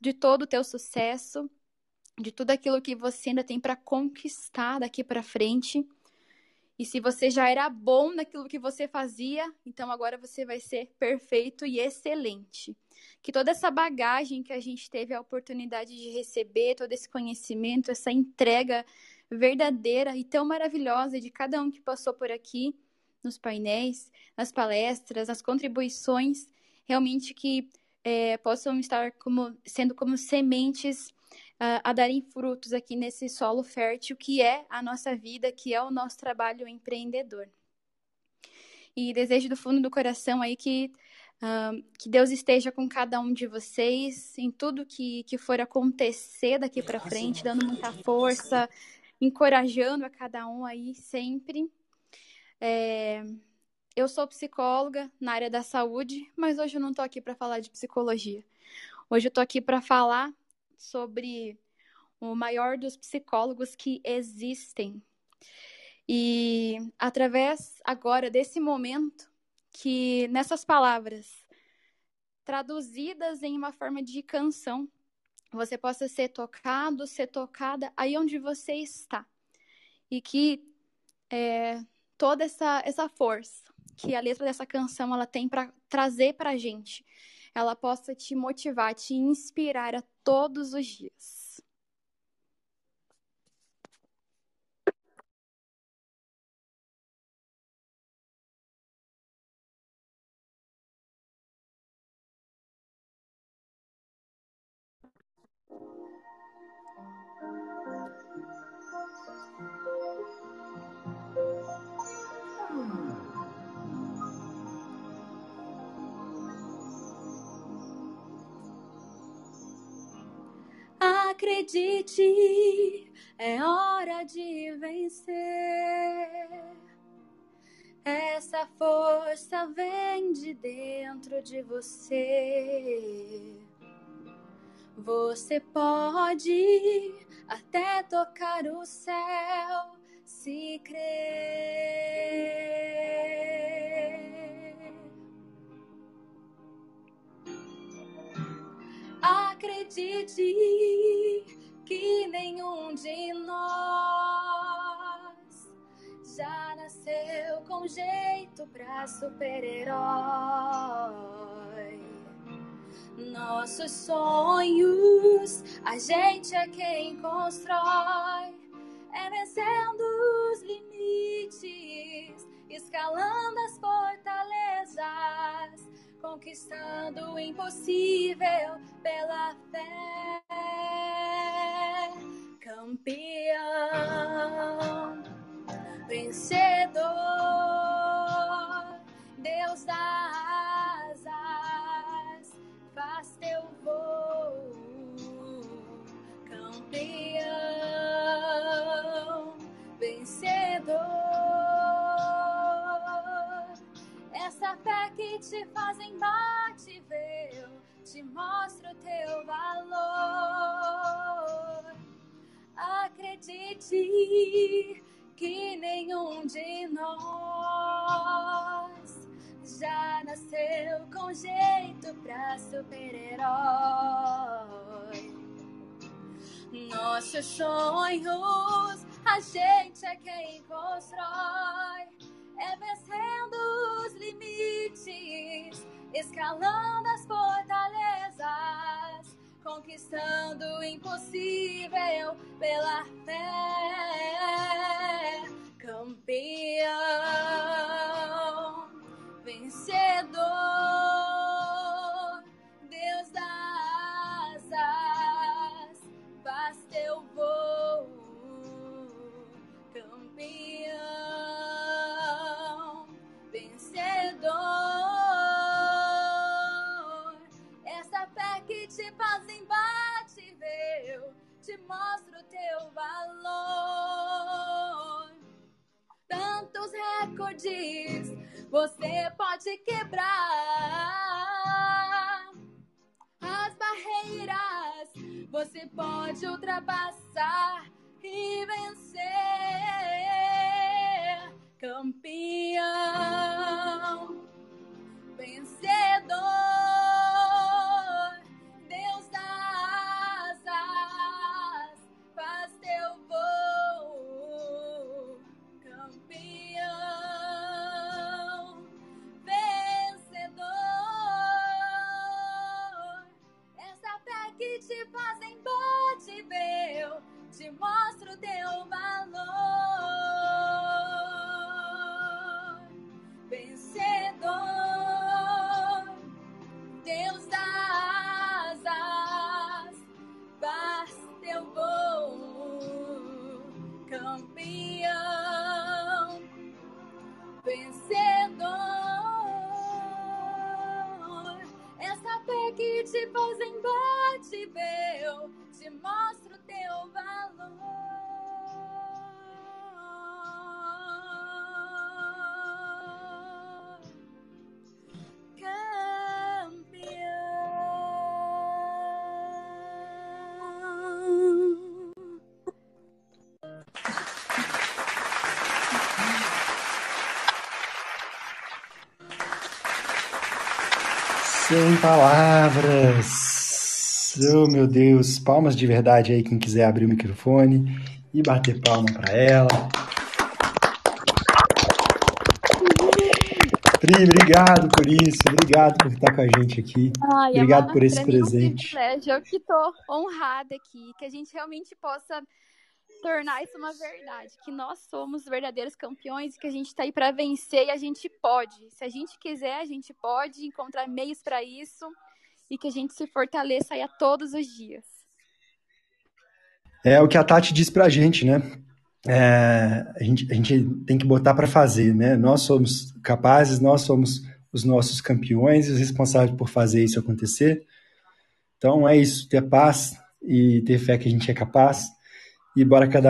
de todo o teu sucesso, de tudo aquilo que você ainda tem para conquistar daqui para frente. E se você já era bom naquilo que você fazia, então agora você vai ser perfeito e excelente. Que toda essa bagagem que a gente teve a oportunidade de receber, todo esse conhecimento, essa entrega verdadeira e tão maravilhosa de cada um que passou por aqui, nos painéis, nas palestras, nas contribuições, realmente que é, possam estar como, sendo como sementes uh, a darem frutos aqui nesse solo fértil que é a nossa vida, que é o nosso trabalho empreendedor. E desejo do fundo do coração aí que, uh, que Deus esteja com cada um de vocês em tudo que, que for acontecer daqui para frente, dando muita força, encorajando a cada um aí sempre. É, eu sou psicóloga na área da saúde, mas hoje eu não estou aqui para falar de psicologia. Hoje eu estou aqui para falar sobre o maior dos psicólogos que existem. E através agora desse momento, que nessas palavras traduzidas em uma forma de canção, você possa ser tocado, ser tocada aí onde você está. E que é, toda essa, essa força que a letra dessa canção ela tem para trazer para a gente, ela possa te motivar, te inspirar a todos os dias. Acredite, é hora de vencer. Essa força vem de dentro de você. Você pode até tocar o céu se crer. Acredite que nenhum de nós já nasceu com jeito pra super-herói. Nossos sonhos, a gente é quem constrói, é vencendo os limites, escalando as fortalezas conquistando o impossível pela fé. Campeão, vencedor, Deus dá asas, faz teu voo. Campeão, vencedor. Essa fé que te faz imbatível, com jeito pra super-herói. Nossos sonhos, a gente é quem constrói é vencendo os limites, escalando as fortalezas, conquistando o impossível pela fé. Recordes você pode quebrar. As barreiras você pode ultrapassar e vencer campeão, te mostro teu valor. Vencedor, Deus das asas, faz teu voo, campeão, vencedor. Essa fé que te faz embate, Sem palavras. Oh, meu Deus. Palmas de verdade aí, quem quiser abrir o microfone e bater palma para ela. Pri, obrigado por isso. Obrigado por estar com a gente aqui. Ai, obrigado Amanda, por esse mim é um presente. privilégio. Eu que estou honrada aqui, que a gente realmente possa tornar isso uma verdade, que nós somos verdadeiros campeões e que a gente está aí para vencer e a gente pode. Se a gente quiser, a gente pode encontrar meios para isso e que a gente se fortaleça aí a todos os dias. É o que a Tati diz pra gente, né? É, a, gente, a gente tem que botar para fazer, né? Nós somos capazes, nós somos os nossos campeões e os responsáveis por fazer isso acontecer. Então é isso, ter paz e ter fé que a gente é capaz e bora cada